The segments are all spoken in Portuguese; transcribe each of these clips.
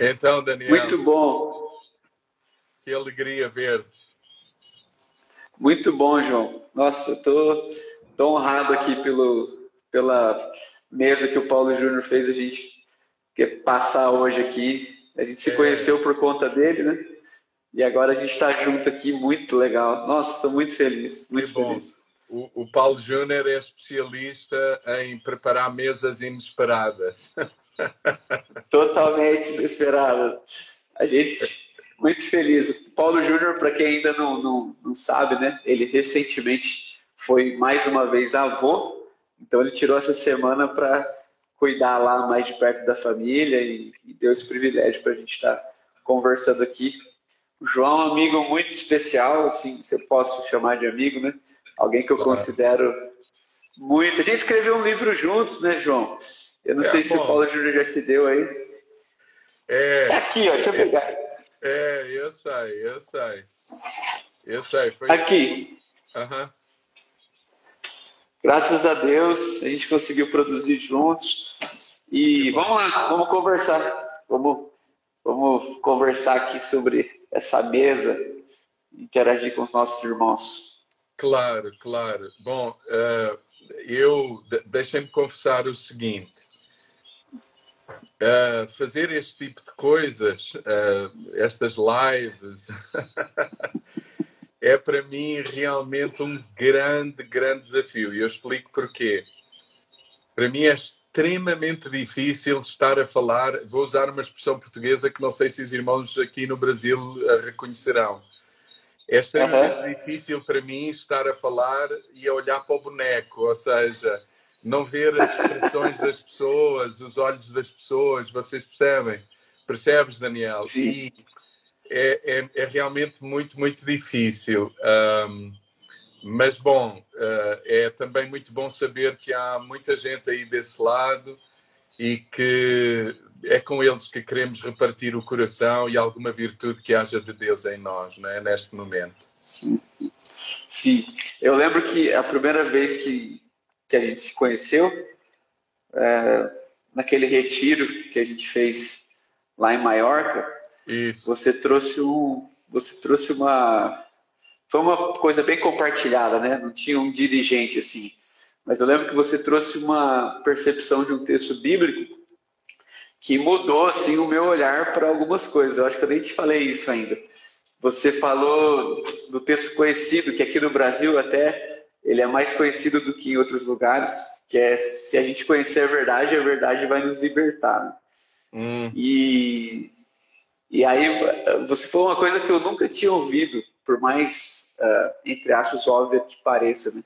Então, Daniel. Muito bom. Que alegria ver-te. Muito bom, João. Nossa, tô honrado aqui pelo, pela mesa que o Paulo Júnior fez a gente passar hoje aqui. A gente se é. conheceu por conta dele, né? E agora a gente está junto aqui, muito legal. Nossa, estou muito feliz, muito feliz. O, o Paulo Júnior é especialista em preparar mesas inesperadas. Totalmente inesperada. A gente muito feliz. O Paulo Júnior, para quem ainda não, não, não sabe, né? Ele recentemente foi mais uma vez avô, então ele tirou essa semana para cuidar lá mais de perto da família e, e deu esse privilégio para a gente estar tá conversando aqui. O João é um amigo muito especial, assim, se eu posso chamar de amigo, né? Alguém que eu claro. considero muito. A gente escreveu um livro juntos, né, João? Eu não é, sei bom. se o Paulo Júnior já te deu aí. É. é aqui, ó, deixa eu pegar. É, eu sei, eu sei. Eu sei. Foi... Aqui. Uhum. Graças a Deus, a gente conseguiu produzir juntos. E vamos lá, vamos conversar. Vamos, vamos conversar aqui sobre essa mesa, interagir com os nossos irmãos. Claro, claro. Bom, uh, eu deixem-me confessar o seguinte. Uh, fazer este tipo de coisas, uh, estas lives, é para mim realmente um grande, grande desafio. E eu explico porquê. Para mim é extremamente difícil estar a falar. Vou usar uma expressão portuguesa que não sei se os irmãos aqui no Brasil a reconhecerão. É extremamente uhum. difícil para mim estar a falar e a olhar para o boneco, ou seja, não ver as expressões das pessoas, os olhos das pessoas, vocês percebem? Percebes, Daniel? Sim. E é, é, é realmente muito, muito difícil. Um, mas, bom, uh, é também muito bom saber que há muita gente aí desse lado e que é com eles que queremos repartir o coração e alguma virtude que haja de Deus em nós, não é? neste momento. Sim. Sim. Eu lembro que a primeira vez que que a gente se conheceu, é, naquele retiro que a gente fez lá em Maiorca. Isso. Você trouxe um, você trouxe uma, foi uma coisa bem compartilhada, né? Não tinha um dirigente assim, mas eu lembro que você trouxe uma percepção de um texto bíblico que mudou assim o meu olhar para algumas coisas. Eu acho que eu nem te falei isso ainda. Você falou do texto conhecido que aqui no Brasil até ele é mais conhecido do que em outros lugares, que é se a gente conhecer a verdade, a verdade vai nos libertar. Né? Hum. E, e aí você falou uma coisa que eu nunca tinha ouvido, por mais, uh, entre aspas, óbvia que pareça, né?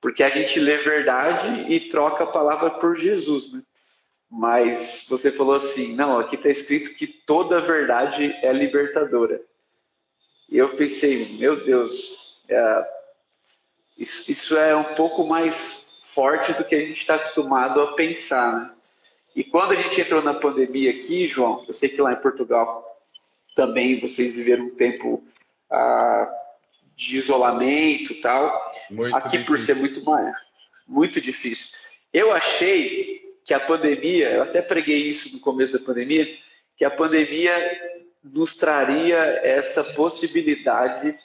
Porque a gente lê verdade e troca a palavra por Jesus, né? Mas você falou assim, não, aqui está escrito que toda verdade é libertadora. E eu pensei, meu Deus, uh, isso, isso é um pouco mais forte do que a gente está acostumado a pensar. Né? E quando a gente entrou na pandemia aqui, João, eu sei que lá em Portugal também vocês viveram um tempo ah, de isolamento tal. Muito aqui difícil. por ser muito mais, muito difícil. Eu achei que a pandemia, eu até preguei isso no começo da pandemia, que a pandemia nos traria essa possibilidade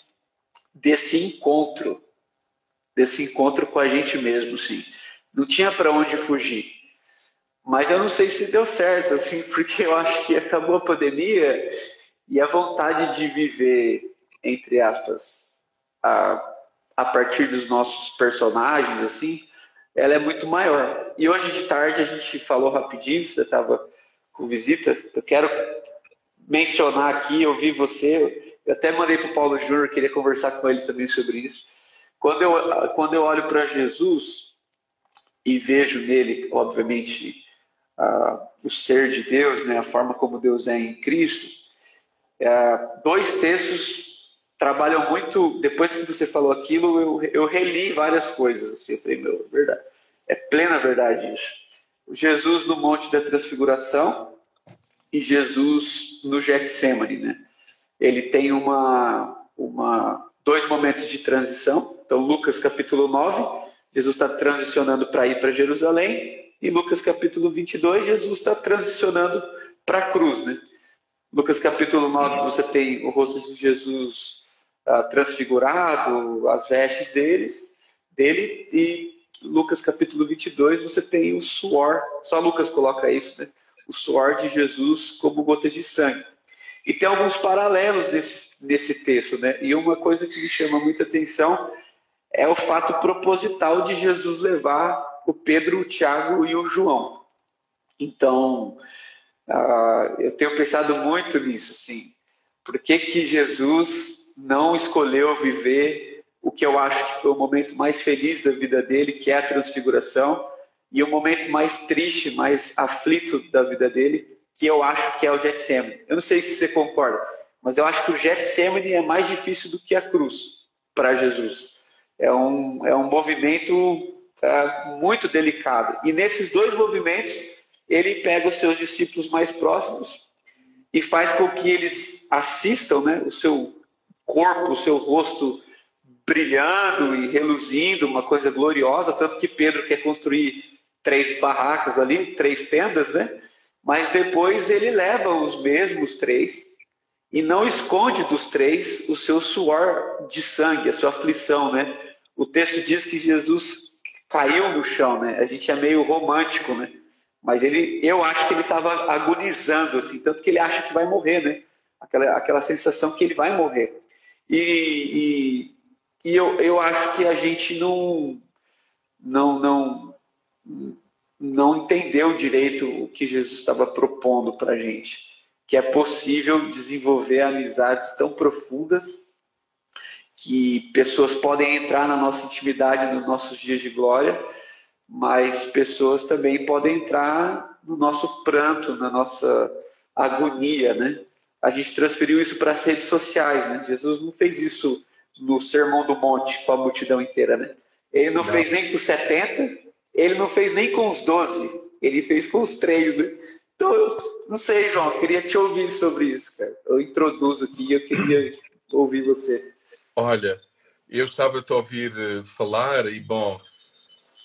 desse encontro desse encontro com a gente mesmo, sim. Não tinha para onde fugir. Mas eu não sei se deu certo, assim, porque eu acho que acabou a pandemia e a vontade de viver, entre aspas, a, a partir dos nossos personagens, assim, ela é muito maior. E hoje de tarde a gente falou rapidinho, você estava com visita, eu quero mencionar aqui, eu vi você, eu até mandei para o Paulo Júnior, queria conversar com ele também sobre isso. Quando eu, quando eu olho para Jesus e vejo nele, obviamente, uh, o ser de Deus, né, a forma como Deus é em Cristo, uh, dois textos trabalham muito. Depois que você falou aquilo, eu, eu reli várias coisas. Assim, eu falei, meu, verdade, é plena verdade isso. Jesus no Monte da Transfiguração e Jesus no Getsemane, né? Ele tem uma, uma dois momentos de transição. Então, Lucas capítulo 9, Jesus está transicionando para ir para Jerusalém. E Lucas capítulo 22, Jesus está transicionando para a cruz. Né? Lucas capítulo 9, você tem o rosto de Jesus uh, transfigurado, as vestes deles, dele, e Lucas capítulo 22, você tem o suor, só Lucas coloca isso, né? O suor de Jesus como gotas de sangue. E tem alguns paralelos nesse, nesse texto, né? E uma coisa que me chama muita atenção é o fato proposital de Jesus levar o Pedro, o Tiago e o João. Então, uh, eu tenho pensado muito nisso, assim. Por que, que Jesus não escolheu viver o que eu acho que foi o momento mais feliz da vida dele, que é a transfiguração, e o momento mais triste, mais aflito da vida dele, que eu acho que é o Getsemane. Eu não sei se você concorda, mas eu acho que o Getsemane é mais difícil do que a cruz para Jesus. É um, é um movimento é, muito delicado. E nesses dois movimentos, ele pega os seus discípulos mais próximos e faz com que eles assistam né, o seu corpo, o seu rosto brilhando e reluzindo, uma coisa gloriosa, tanto que Pedro quer construir três barracas ali, três tendas, né? Mas depois ele leva os mesmos três e não esconde dos três o seu suor de sangue, a sua aflição, né? O texto diz que Jesus caiu no chão, né? A gente é meio romântico, né? Mas ele, eu acho que ele estava agonizando, assim, tanto que ele acha que vai morrer, né? Aquela, aquela sensação que ele vai morrer. E, e, e eu, eu acho que a gente não, não, não, não entendeu direito o que Jesus estava propondo para a gente, que é possível desenvolver amizades tão profundas que pessoas podem entrar na nossa intimidade nos nossos dias de glória, mas pessoas também podem entrar no nosso pranto, na nossa agonia, né? A gente transferiu isso para as redes sociais, né? Jesus não fez isso no Sermão do Monte com a multidão inteira, né? Ele não, não. fez nem com 70, ele não fez nem com os 12, ele fez com os três, né? Então, eu não sei, João, eu queria te ouvir sobre isso, cara. Eu introduzo aqui e eu queria ouvir você. Olha, eu estava a te ouvir eh, falar e, bom,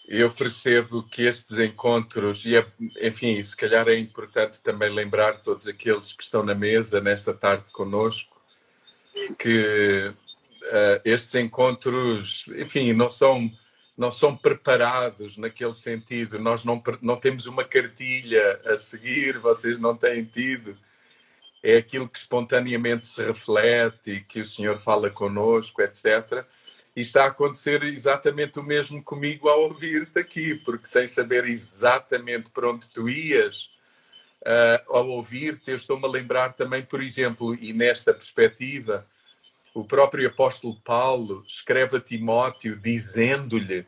eu percebo que estes encontros, e é, enfim, se calhar é importante também lembrar todos aqueles que estão na mesa nesta tarde conosco, que uh, estes encontros, enfim, não são não são preparados naquele sentido. Nós não, não temos uma cartilha a seguir, vocês não têm tido. É aquilo que espontaneamente se reflete, que o Senhor fala conosco, etc. E está a acontecer exatamente o mesmo comigo ao ouvir-te aqui, porque sem saber exatamente para onde tu ias, uh, ao ouvir-te, eu estou-me a lembrar também, por exemplo, e nesta perspectiva, o próprio apóstolo Paulo escreve a Timóteo dizendo-lhe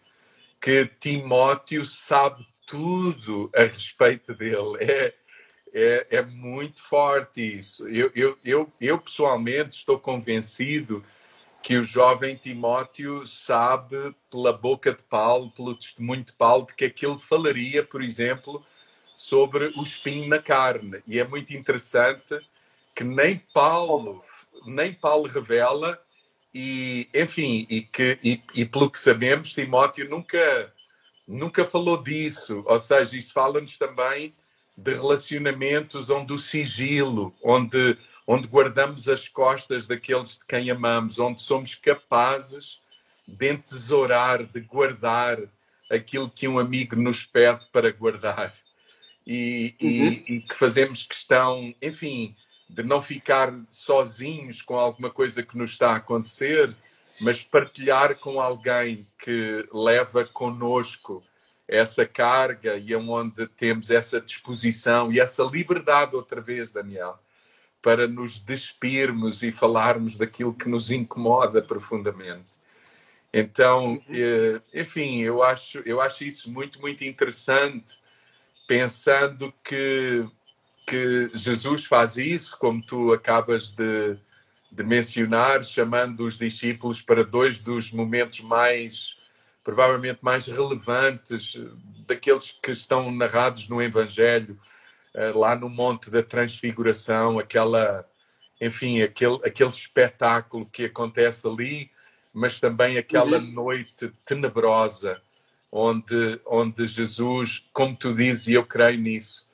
que Timóteo sabe tudo a respeito dele. É, é, é muito forte isso. Eu, eu, eu, eu, pessoalmente estou convencido que o jovem Timóteo sabe, pela boca de Paulo, pelo testemunho de Paulo, de que aquilo falaria, por exemplo, sobre o espinho na carne. E é muito interessante que nem Paulo nem Paulo revela e, enfim, e, que, e, e pelo que sabemos, Timóteo nunca, nunca falou disso. Ou seja, isso fala-nos também de relacionamentos onde o sigilo, onde, onde guardamos as costas daqueles de quem amamos, onde somos capazes de entesourar, de guardar aquilo que um amigo nos pede para guardar. E, uhum. e, e que fazemos questão, enfim, de não ficar sozinhos com alguma coisa que nos está a acontecer, mas partilhar com alguém que leva conosco essa carga e onde temos essa disposição e essa liberdade outra vez, Daniel, para nos despirmos e falarmos daquilo que nos incomoda profundamente. Então, eh, enfim, eu acho, eu acho isso muito, muito interessante, pensando que que Jesus faz isso, como tu acabas de, de mencionar, chamando os discípulos para dois dos momentos mais, provavelmente mais relevantes, daqueles que estão narrados no Evangelho, eh, lá no Monte da Transfiguração, aquela, enfim, aquele, aquele espetáculo que acontece ali, mas também aquela uhum. noite tenebrosa, onde, onde Jesus, como tu dizes, e eu creio nisso,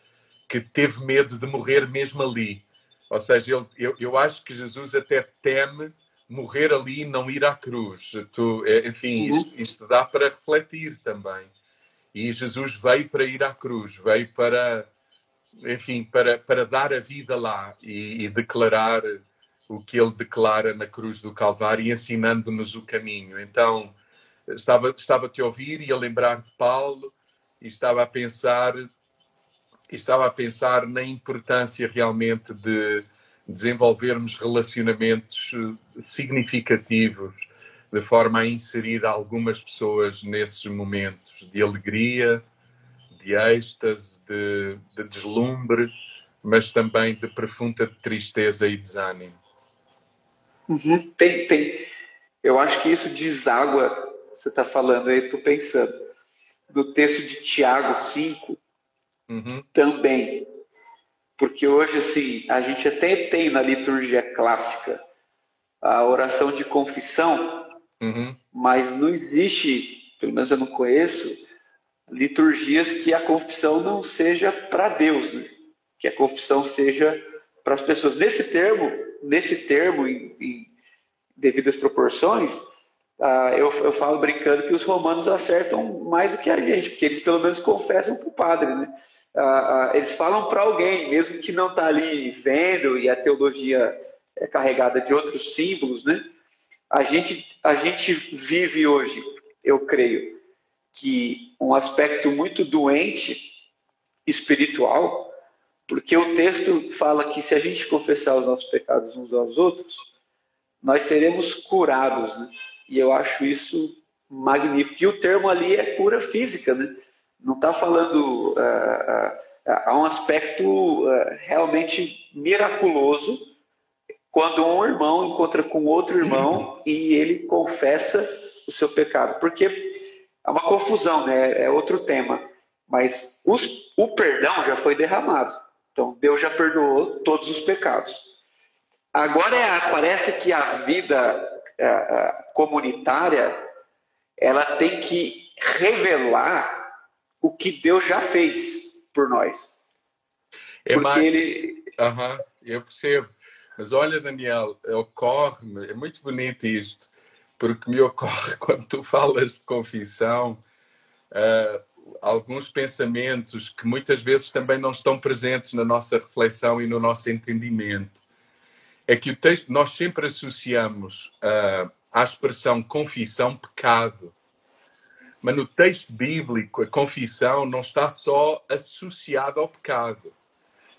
que teve medo de morrer mesmo ali, Ou seja, ele, eu, eu acho que Jesus até teme morrer ali e não ir à cruz. Tu, é, enfim, uhum. isto, isto, dá para refletir também. E Jesus veio para ir à cruz, veio para, enfim, para, para dar a vida lá e, e declarar o que ele declara na cruz do Calvário e ensinando-nos o caminho. Então, estava, estava a te ouvir e a lembrar de Paulo e estava a pensar estava a pensar na importância realmente de desenvolvermos relacionamentos eh, significativos de forma a inserir algumas pessoas nesses momentos de alegria, de êxtase, de, de deslumbre, mas também de profunda tristeza e desânimo. Uhum. Tem, tem. Eu acho que isso deságua, você está falando aí, estou pensando, no texto de Tiago 5, uhum. também. Porque hoje, assim, a gente até tem na liturgia clássica a oração de confissão, uhum. mas não existe, pelo menos eu não conheço, liturgias que a confissão não seja para Deus, né? que a confissão seja para as pessoas. Nesse termo, nesse termo, em, em devidas proporções, uh, eu, eu falo brincando que os romanos acertam mais do que a gente, porque eles pelo menos confessam para o padre, né? Uh, uh, eles falam para alguém, mesmo que não está ali vendo e a teologia é carregada de outros símbolos, né? A gente, a gente vive hoje, eu creio, que um aspecto muito doente espiritual, porque o texto fala que se a gente confessar os nossos pecados uns aos outros, nós seremos curados, né? E eu acho isso magnífico. E o termo ali é cura física, né? Não está falando. Uh, uh, há um aspecto realmente miraculoso quando um irmão encontra com outro irmão e ele confessa o seu pecado. Porque é uma confusão, né? É outro tema. Mas os, o perdão já foi derramado. Então, Deus já perdoou todos os pecados. Agora é, parece que a vida é, é, comunitária ela tem que revelar o que Deus já fez por nós. É Porque mais... ele. Uhum, eu percebo. Mas olha, Daniel, ocorre-me, é muito bonito isto, porque me ocorre quando tu falas de confissão, uh, alguns pensamentos que muitas vezes também não estão presentes na nossa reflexão e no nosso entendimento é que o texto, nós sempre associamos uh, à expressão confissão pecado. Mas no texto bíblico, a confissão não está só associada ao pecado.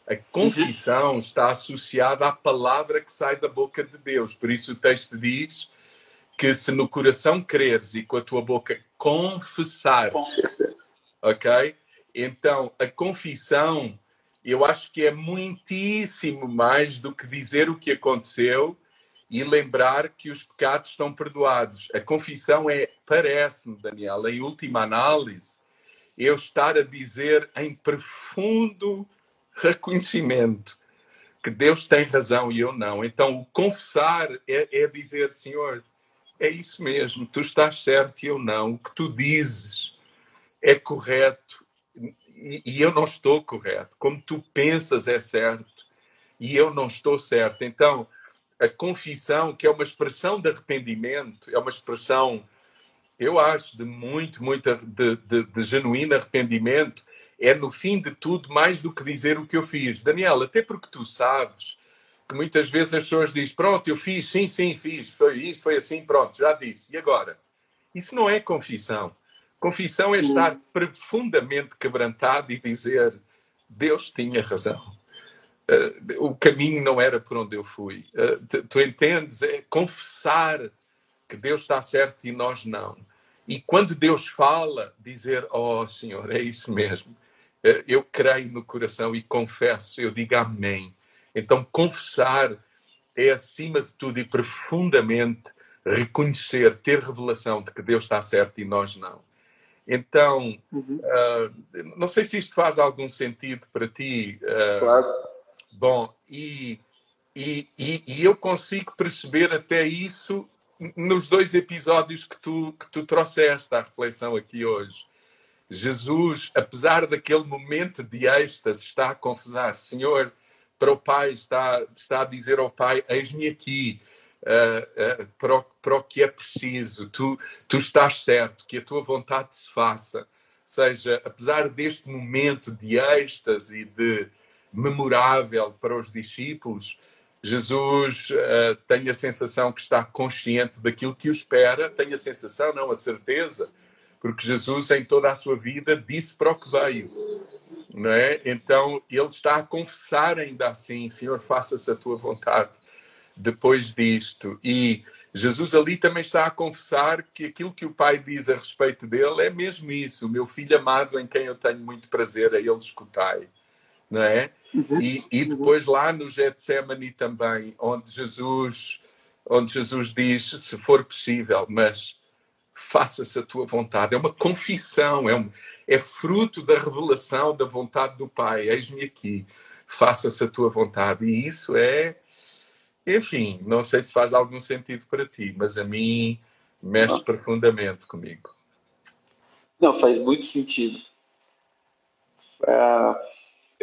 A confissão uhum. está associada à palavra que sai da boca de Deus. Por isso o texto diz que se no coração creres e com a tua boca confessares, ok? Então a confissão eu acho que é muitíssimo mais do que dizer o que aconteceu e lembrar que os pecados estão perdoados. A confissão é, parece-me, Daniel, em última análise, eu estar a dizer em profundo reconhecimento que Deus tem razão e eu não. Então, o confessar é, é dizer, Senhor, é isso mesmo, tu estás certo e eu não. O que tu dizes é correto e, e eu não estou correto. Como tu pensas é certo e eu não estou certo. Então, a confissão, que é uma expressão de arrependimento, é uma expressão, eu acho, de muito, muito de, de, de, genuíno arrependimento, é no fim de tudo mais do que dizer o que eu fiz. Daniel, até porque tu sabes que muitas vezes as pessoas dizem, pronto, eu fiz, sim, sim, fiz, foi isso, foi assim, pronto, já disse. E agora? Isso não é confissão. Confissão é estar profundamente quebrantado e dizer: Deus tinha razão. Uh, o caminho não era por onde eu fui. Uh, tu, tu entendes? É confessar que Deus está certo e nós não. E quando Deus fala, dizer: Oh Senhor, é isso mesmo. Uh, eu creio no coração e confesso, eu digo Amém. Então, confessar é, acima de tudo e profundamente, reconhecer, ter revelação de que Deus está certo e nós não. Então, uhum. uh, não sei se isto faz algum sentido para ti. Uh, claro. Bom, e, e, e, e, eu consigo perceber até isso nos dois episódios que tu, que tu trouxeste à reflexão aqui hoje. Jesus, apesar daquele momento de êxtase, está a confessar: Senhor, para o pai, está, está a dizer ao pai: Eis-me aqui. Uh, uh, para, o, para o que é preciso, tu, tu estás certo, que a tua vontade se faça. seja, apesar deste momento de êxtase e de memorável para os discípulos, Jesus uh, tem a sensação que está consciente daquilo que o espera, tem a sensação, não a certeza, porque Jesus em toda a sua vida disse para o que veio não é? Então ele está a confessar ainda assim, Senhor, faça-se a tua vontade depois disto. E Jesus ali também está a confessar que aquilo que o Pai diz a respeito dele é mesmo isso, meu filho amado em quem eu tenho muito prazer, a ele escutai. Não é? Uhum. E, e depois lá no Getsemane também, onde Jesus, onde Jesus diz, se for possível, mas faça-se a tua vontade. É uma confissão, é, um, é fruto da revelação da vontade do Pai. Eis-me aqui, faça-se a tua vontade. E isso é, enfim, não sei se faz algum sentido para ti, mas a mim mexe não. profundamente comigo. Não, faz muito sentido. Uh,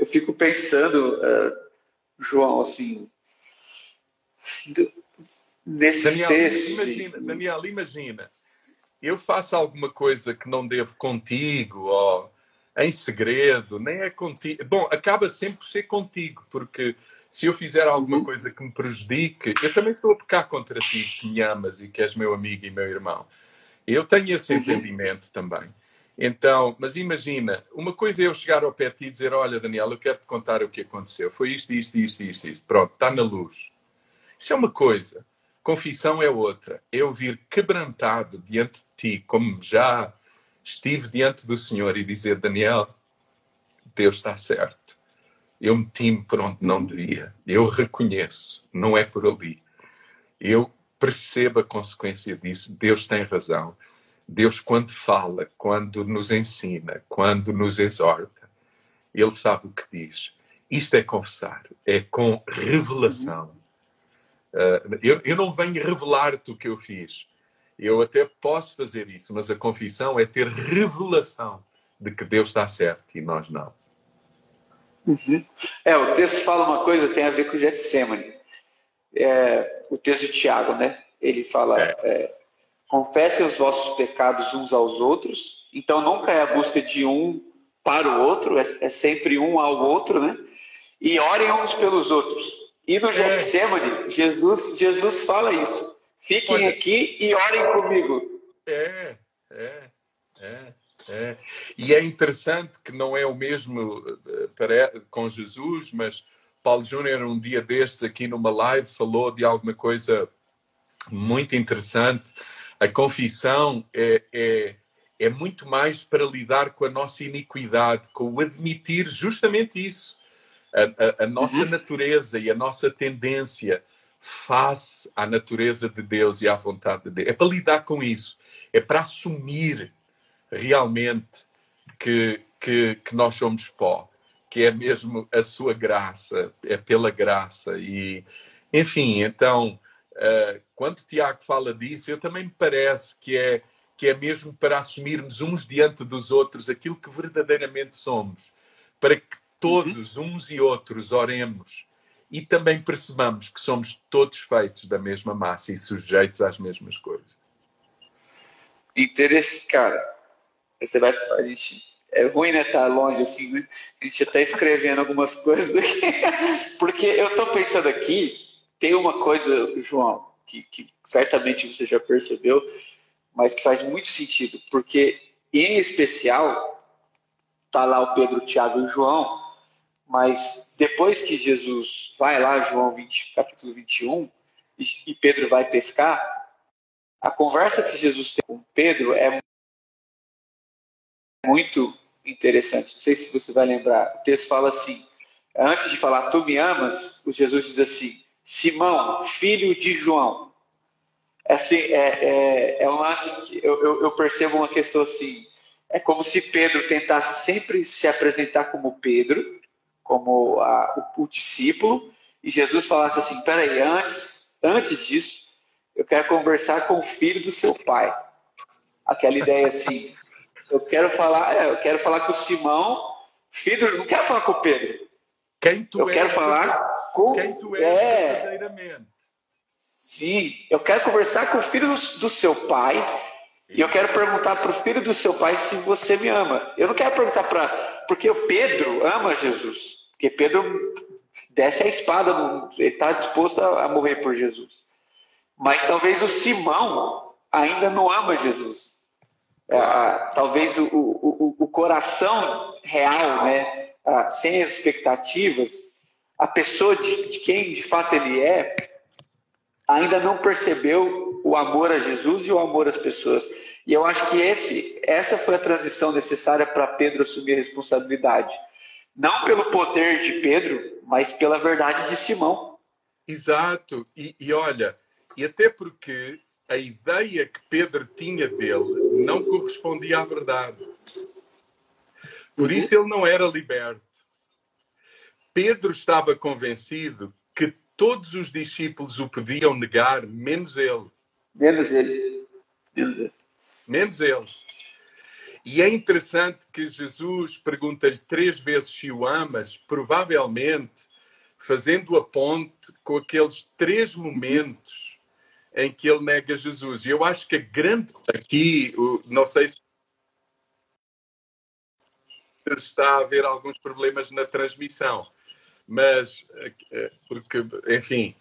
eu fico pensando, uh, João, assim, nesses Daniel, textos. Imagina, Daniel, imagina eu faço alguma coisa que não devo contigo ou em segredo, nem é contigo. Bom, acaba sempre por ser contigo, porque se eu fizer alguma uhum. coisa que me prejudique, eu também estou a pecar contra ti, que me amas e que és meu amigo e meu irmão. Eu tenho esse uhum. entendimento também. Então, mas imagina, uma coisa é eu chegar ao pé de ti e dizer: Olha, Daniel, eu quero te contar o que aconteceu. Foi isto, isto, isto, isto, isto. Pronto, está na luz. Isso é uma coisa. Confissão é outra. Eu vir quebrantado diante de ti, como já estive diante do Senhor e dizer, Daniel, Deus está certo. Eu meti-me por onde não devia. Eu reconheço, não é por ali. Eu percebo a consequência disso. Deus tem razão. Deus, quando fala, quando nos ensina, quando nos exorta, Ele sabe o que diz. Isto é confessar, é com revelação. Uh, eu, eu não venho revelar-te o que eu fiz. Eu até posso fazer isso, mas a confissão é ter revelação de que Deus está certo e nós não. Uhum. É, o texto fala uma coisa tem a ver com o Getsemane. É, o texto de Tiago, né? Ele fala: é. É, confessem os vossos pecados uns aos outros. Então nunca é a busca de um para o outro, é, é sempre um ao outro, né? E orem uns pelos outros. E no é. Getsemane, Jesus, Jesus fala isso. Fiquem Olha, aqui e orem comigo. É, é, é, é. E é interessante que não é o mesmo eh, com Jesus, mas Paulo Júnior, um dia destes, aqui numa live, falou de alguma coisa muito interessante. A confissão é, é, é muito mais para lidar com a nossa iniquidade, com o admitir justamente isso a, a, a nossa uhum. natureza e a nossa tendência face à natureza de Deus e à vontade de Deus. É para lidar com isso. É para assumir realmente que, que, que nós somos pó, que é mesmo a sua graça, é pela graça. E, enfim, então, uh, quando Tiago fala disso, eu também me parece que é, que é mesmo para assumirmos uns diante dos outros aquilo que verdadeiramente somos, para que todos, uhum. uns e outros, oremos e também percebamos que somos todos feitos da mesma massa e sujeitos às mesmas coisas. Interesse, cara, você vai a gente é ruim né estar tá longe assim, né? A gente está escrevendo algumas coisas aqui, porque eu estou pensando aqui, tem uma coisa, João, que, que certamente você já percebeu, mas que faz muito sentido, porque em especial tá lá o Pedro, o Tiago e o João, mas depois que Jesus vai lá, João 20, capítulo 21, e Pedro vai pescar, a conversa que Jesus tem com Pedro é muito interessante. Não sei se você vai lembrar. O texto fala assim: antes de falar, tu me amas, o Jesus diz assim: Simão, filho de João. É, assim, é, é, é um lance que eu, eu, eu percebo uma questão assim. É como se Pedro tentasse sempre se apresentar como Pedro, como a, o, o, discípulo, e Jesus falasse assim: peraí, antes, antes disso, eu quero conversar com o filho do seu pai. Aquela ideia assim, eu quero falar, é, eu quero falar com o Simão, filho, não quero falar com o Pedro. Quem tu eu és, quero falar. Com quem tu és é, verdadeiramente. Sim, eu quero conversar com o filho do, do seu pai e eu quero perguntar para o filho do seu pai se você me ama. Eu não quero perguntar para. Porque o Pedro ama Jesus. Porque Pedro desce a espada, ele está disposto a, a morrer por Jesus. Mas talvez o Simão ainda não ama Jesus. É, talvez o, o, o, coração real, né, sem as expectativas, a pessoa de, de quem de fato ele é, ainda não percebeu o amor a Jesus e o amor às pessoas. E eu acho que esse, essa foi a transição necessária para Pedro assumir a responsabilidade. Não pelo poder de Pedro, mas pela verdade de Simão. Exato. E, e olha, e até porque a ideia que Pedro tinha dele não correspondia à verdade. Por isso ele não era liberto. Pedro estava convencido que todos os discípulos o podiam negar, menos ele. Menos ele. Menos ele. Menos ele. E é interessante que Jesus pergunta-lhe três vezes se o amas, provavelmente fazendo a ponte com aqueles três momentos em que ele nega Jesus. E eu acho que a grande aqui, não sei se está a haver alguns problemas na transmissão, mas eh, porque, enfim,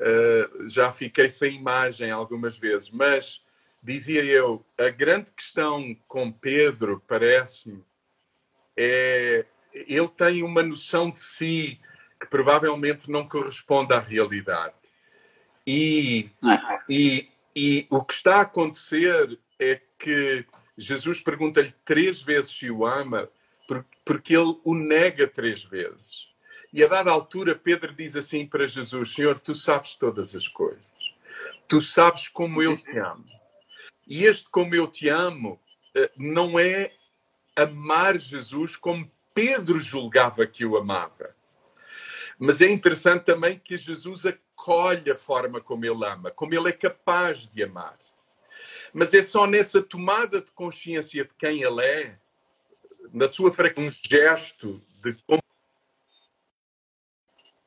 eh, já fiquei sem imagem algumas vezes, mas dizia eu, a grande questão com Pedro, parece-me, é ele tem uma noção de si que provavelmente não corresponde à realidade. E, é. e, e o que está a acontecer é que Jesus pergunta-lhe três vezes se o ama, porque ele o nega três vezes. E a dada altura, Pedro diz assim para Jesus: Senhor, tu sabes todas as coisas, tu sabes como eu te amo. E este como eu te amo eh, não é amar Jesus como Pedro julgava que o amava. Mas é interessante também que Jesus acolhe a forma como ele ama, como ele é capaz de amar. Mas é só nessa tomada de consciência de quem ele é, na sua fraqueza, um gesto de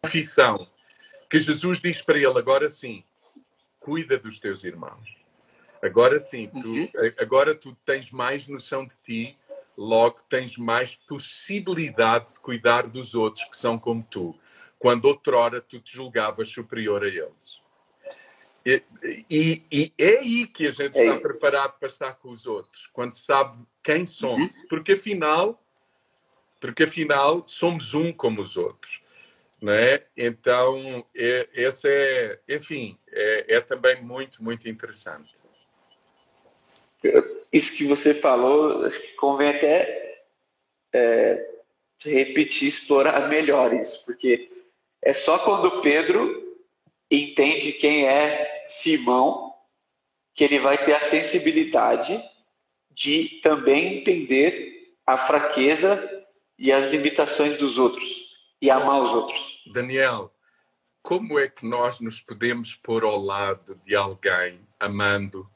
confissão, que Jesus diz para ele: agora sim, cuida dos teus irmãos. Agora sim, tu, uhum. agora tu tens mais noção de ti, logo tens mais possibilidade de cuidar dos outros que são como tu quando outrora tu te julgavas superior a eles. E, e, e é aí que a gente é está isso. preparado para estar com os outros, quando sabe quem somos, uhum. porque afinal, porque afinal somos um como os outros. É? Então, é, esse é, enfim, é, é também muito, muito interessante. Isso que você falou, acho que convém até é, repetir, explorar melhor isso, porque é só quando Pedro entende quem é Simão que ele vai ter a sensibilidade de também entender a fraqueza e as limitações dos outros e amar os outros. Daniel, como é que nós nos podemos pôr ao lado de alguém amando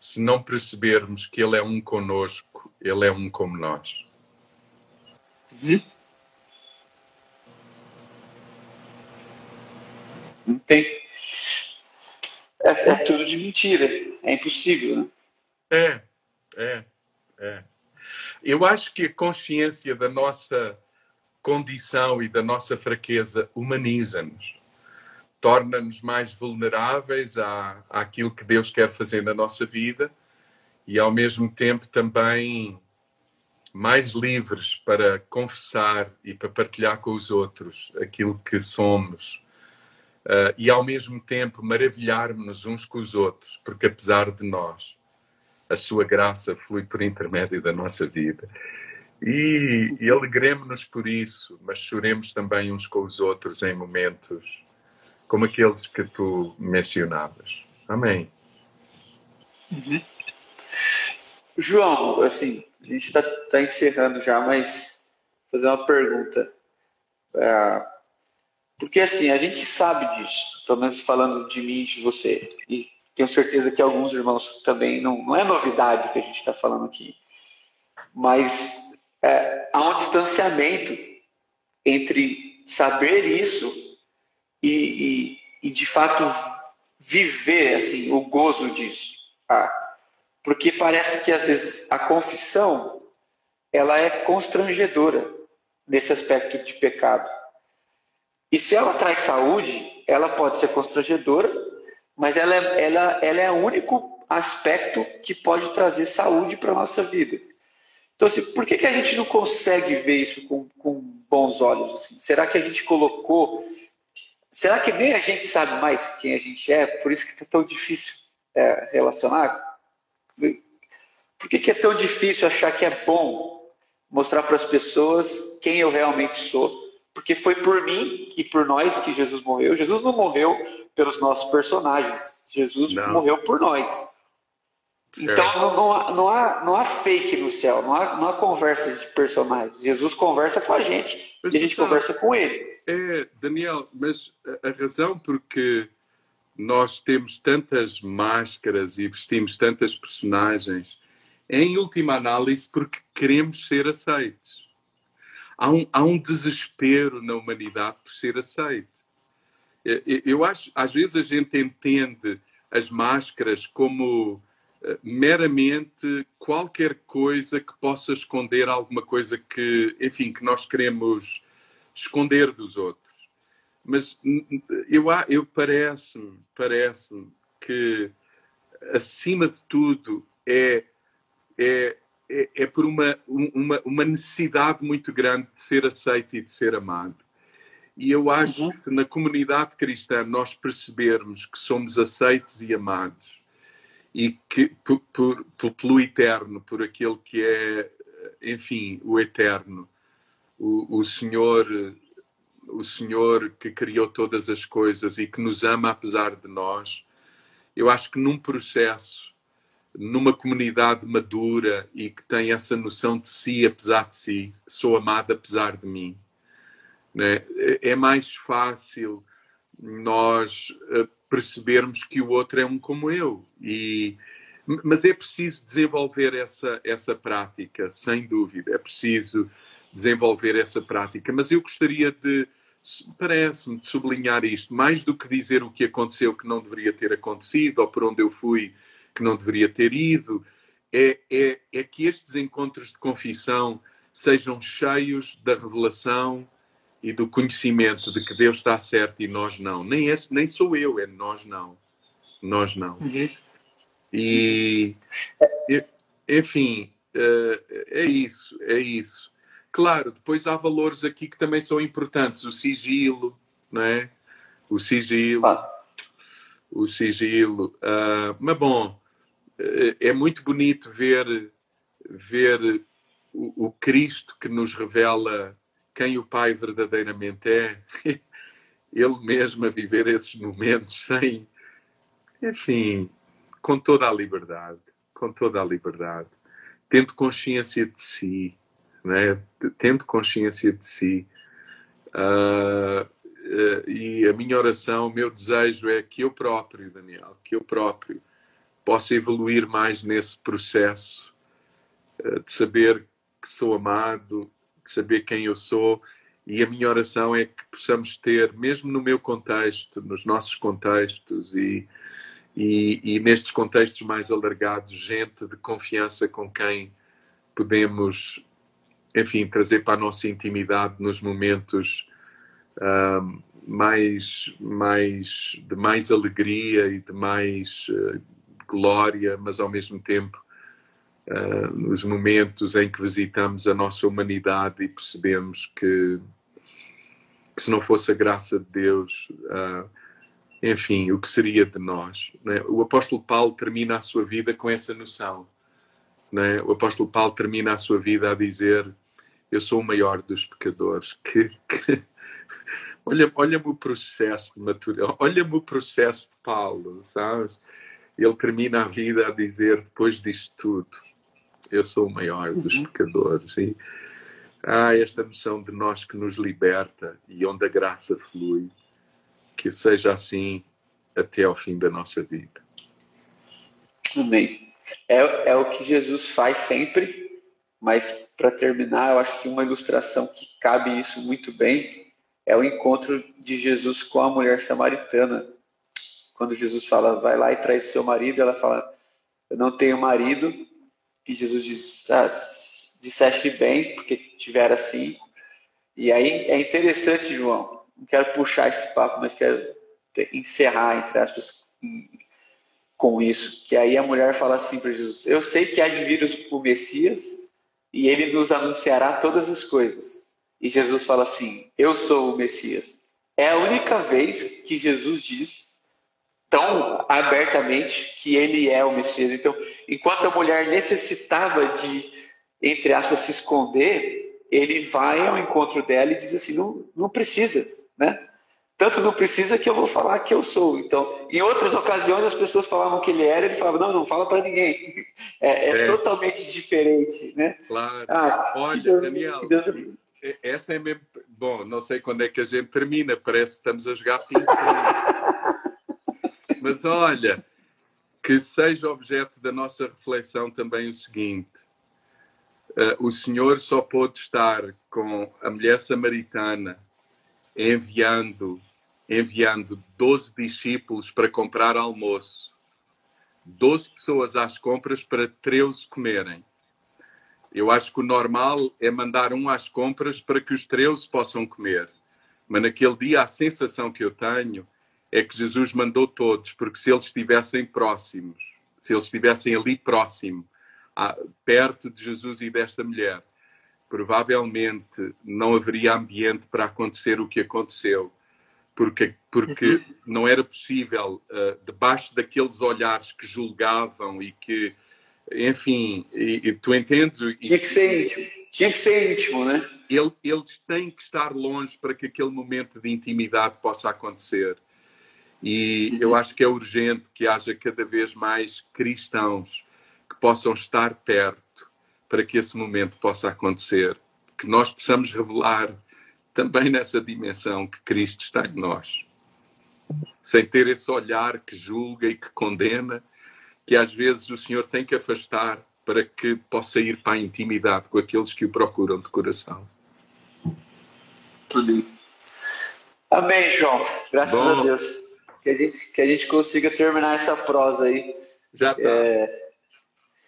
se não percebermos que ele é um conosco, ele é um como nós? Uhum. Não tem. É, é, tudo de mentira. É impossível, né? É, é, é. Eu acho que a consciência da nossa condição e da nossa fraqueza humaniza-nos, torna-nos mais vulneráveis à, àquilo que Deus quer fazer na nossa vida e, ao mesmo tempo, também mais livres para confessar e para partilhar com os outros aquilo que somos uh, e ao mesmo tempo maravilharmos uns com os outros, porque apesar de nós, a sua graça flui por intermédio da nossa vida. E, e alegremos-nos por isso, mas choremos também uns com os outros em momentos como aqueles que tu mencionavas. Amém. Uhum. João, assim, a gente está tá encerrando já, mas fazer uma pergunta. Uh, porque assim, a gente sabe disso, pelo menos falando de mim e de você, e tenho certeza que alguns irmãos também, não, não é novidade o que a gente está falando aqui, mas é, há um distanciamento entre saber isso e, e, e de fato viver assim o gozo disso. Ah, porque parece que às vezes a confissão ela é constrangedora nesse aspecto de pecado. E se ela traz saúde, ela pode ser constrangedora, mas ela é, ela, ela é o único aspecto que pode trazer saúde para a nossa vida. Então, assim, por que, que a gente não consegue ver isso com, com bons olhos? Assim? Será que a gente colocou. Será que nem a gente sabe mais quem a gente é? Por isso que é tão difícil é, relacionar? Por que, que é tão difícil achar que é bom mostrar para as pessoas quem eu realmente sou? Porque foi por mim e por nós que Jesus morreu. Jesus não morreu pelos nossos personagens. Jesus não. morreu por nós. Então não, não, há, não, há, não há fake no céu, não há, não há conversas de personagens. Jesus conversa com a gente mas, e a gente sabe, conversa com ele. É, Daniel, mas a razão porque nós temos tantas máscaras e vestimos tantas personagens é, em última análise, porque queremos ser aceitos. Há um, há um desespero na humanidade por ser aceite. Eu acho, às vezes a gente entende as máscaras como meramente qualquer coisa que possa esconder alguma coisa que, enfim, que nós queremos esconder dos outros. Mas eu, eu parece-me parece que, acima de tudo, é, é, é, é por uma, uma, uma necessidade muito grande de ser aceito e de ser amado. E eu acho uhum. que na comunidade cristã nós percebermos que somos aceitos e amados e que por, por, pelo eterno, por aquele que é, enfim, o eterno, o, o Senhor, o Senhor que criou todas as coisas e que nos ama apesar de nós. Eu acho que num processo, numa comunidade madura e que tem essa noção de si apesar de si, sou amado apesar de mim né? É mais fácil nós eh, percebermos que o outro é um como eu. E, mas é preciso desenvolver essa, essa prática, sem dúvida. É preciso desenvolver essa prática. Mas eu gostaria de, parece-me, de sublinhar isto, mais do que dizer o que aconteceu que não deveria ter acontecido ou por onde eu fui que não deveria ter ido, é, é, é que estes encontros de confissão sejam cheios da revelação e do conhecimento de que Deus está certo e nós não. Nem, é, nem sou eu, é nós não. Nós não. Uhum. E, enfim, eh, é isso, é isso. Claro, depois há valores aqui que também são importantes. O sigilo, não é? O sigilo. Ah. O sigilo. Uh, mas bom, eh, é muito bonito ver, ver o, o Cristo que nos revela quem o pai verdadeiramente é, ele mesmo a viver esses momentos sem, enfim, com toda a liberdade, com toda a liberdade, tendo consciência de si, né? tendo consciência de si. Uh, uh, e a minha oração, o meu desejo é que eu próprio, Daniel, que eu próprio possa evoluir mais nesse processo uh, de saber que sou amado, saber quem eu sou e a minha oração é que possamos ter, mesmo no meu contexto, nos nossos contextos e, e, e, nestes contextos mais alargados, gente de confiança com quem podemos, enfim, trazer para a nossa intimidade nos momentos mais, mais, de mais alegria e de mais uh, glória, mas ao mesmo tempo uh, nos momentos em que visitamos a nossa humanidade e percebemos que, que se não fosse a graça de Deus, uh, enfim, o que seria de nós? Né? O apóstolo Paulo termina a sua vida com essa noção. Né? O apóstolo Paulo termina a sua vida a dizer: Eu sou o maior dos pecadores. Que, que... Olha-me olha o processo de maturidade, olha-me o processo de Paulo, sabes? Ele termina a vida a dizer, depois disto tudo, eu sou o maior dos uhum. pecadores. E há esta noção de nós que nos liberta e onde a graça flui, que seja assim até ao fim da nossa vida. Amém. É, é o que Jesus faz sempre, mas para terminar, eu acho que uma ilustração que cabe isso muito bem é o encontro de Jesus com a mulher samaritana. Quando Jesus fala, vai lá e traz seu marido, ela fala, eu não tenho marido. E Jesus diz, ah, disseste bem, porque tiver assim. E aí é interessante, João, não quero puxar esse papo, mas quero encerrar, entre aspas, com isso. Que aí a mulher fala assim para Jesus: Eu sei que há de vir o Messias e ele nos anunciará todas as coisas. E Jesus fala assim: Eu sou o Messias. É a única vez que Jesus diz tão abertamente que ele é o Messias. Então, enquanto a mulher necessitava de, entre aspas, se esconder, ele vai ao encontro dela e diz assim: não, não precisa, né? Tanto não precisa que eu vou falar que eu sou. Então, em outras ocasiões as pessoas falavam que ele era, ele falava: não, não fala para ninguém. É, é, é, totalmente diferente, né? Claro. Ah, Olha, Deus, Daniel, Deus... essa é mesmo. Bom, não sei quando é que a gente termina, parece que estamos a jogar ping Mas olha, que seja objeto da nossa reflexão também o seguinte: uh, o Senhor só pôde estar com a mulher samaritana enviando enviando 12 discípulos para comprar almoço, 12 pessoas às compras para 13 comerem. Eu acho que o normal é mandar um às compras para que os 13 possam comer. Mas naquele dia a sensação que eu tenho é que Jesus mandou todos, porque se eles estivessem próximos, se eles estivessem ali próximo, perto de Jesus e desta mulher, provavelmente não haveria ambiente para acontecer o que aconteceu, porque, porque uhum. não era possível, uh, debaixo daqueles olhares que julgavam e que, enfim, e, e tu entendes? Tinha que ser íntimo, tinha que ser íntimo, né? Ele, eles têm que estar longe para que aquele momento de intimidade possa acontecer. E uhum. eu acho que é urgente que haja cada vez mais cristãos que possam estar perto para que esse momento possa acontecer, que nós possamos revelar também nessa dimensão que Cristo está em nós, sem ter esse olhar que julga e que condena, que às vezes o Senhor tem que afastar para que possa ir para a intimidade com aqueles que o procuram de coração. Amém, João. Graças Bom, a Deus. Que a, gente, que a gente consiga terminar essa prosa aí. Já está. É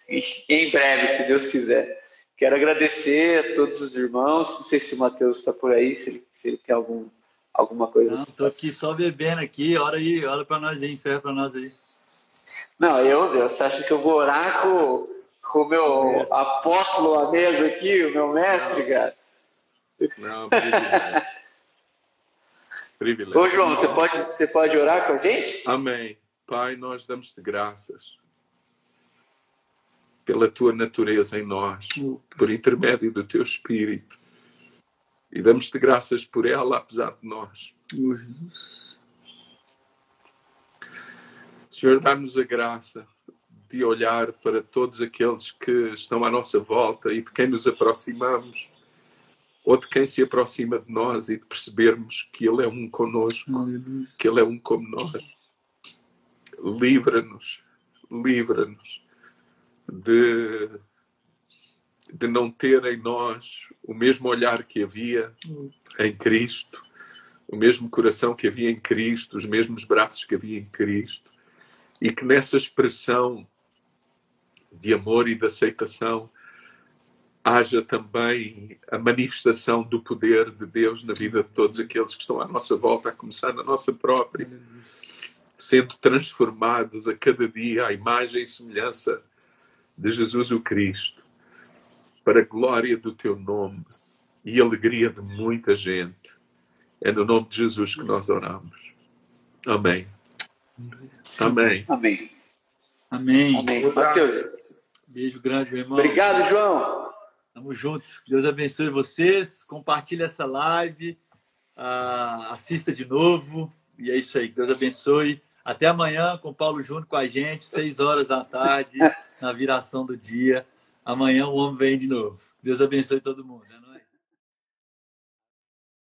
em breve, se Deus quiser. Quero agradecer a todos os irmãos. Não sei se o Matheus está por aí, se ele, se ele tem algum, alguma coisa. Não, estou aqui só bebendo aqui. Hora aí, hora para nós aí, encerra para nós aí. Não, eu, eu você acha que eu vou orar com, com o meu apóstolo à mesa aqui, o meu mestre, não. cara? Não, privilégio. Ô, João, você pode, você pode orar com a gente? Amém. Pai, nós damos-te graças pela tua natureza em nós, por intermédio do teu Espírito. E damos-te graças por ela, apesar de nós. Senhor, dá-nos a graça de olhar para todos aqueles que estão à nossa volta e de quem nos aproximamos, ou de quem se aproxima de nós e de percebermos que Ele é um conosco, que Ele é um como nós. Livra-nos, livra-nos de, de não ter em nós o mesmo olhar que havia em Cristo, o mesmo coração que havia em Cristo, os mesmos braços que havia em Cristo, e que nessa expressão de amor e de aceitação haja também a manifestação do poder de Deus na vida de todos aqueles que estão à nossa volta, a começar na nossa própria, sendo transformados a cada dia à imagem e semelhança de Jesus o Cristo, para a glória do teu nome e alegria de muita gente. É no nome de Jesus que nós oramos. Amém. Amém. Amém. Amém. Amém. Mateus. Beijo grande, meu irmão. Obrigado, João. Tamo junto. Deus abençoe vocês. Compartilhe essa live. Uh, assista de novo. E é isso aí. Deus abençoe. Até amanhã com o Paulo Júnior com a gente, seis horas da tarde, na viração do dia. Amanhã o homem vem de novo. Deus abençoe todo mundo. É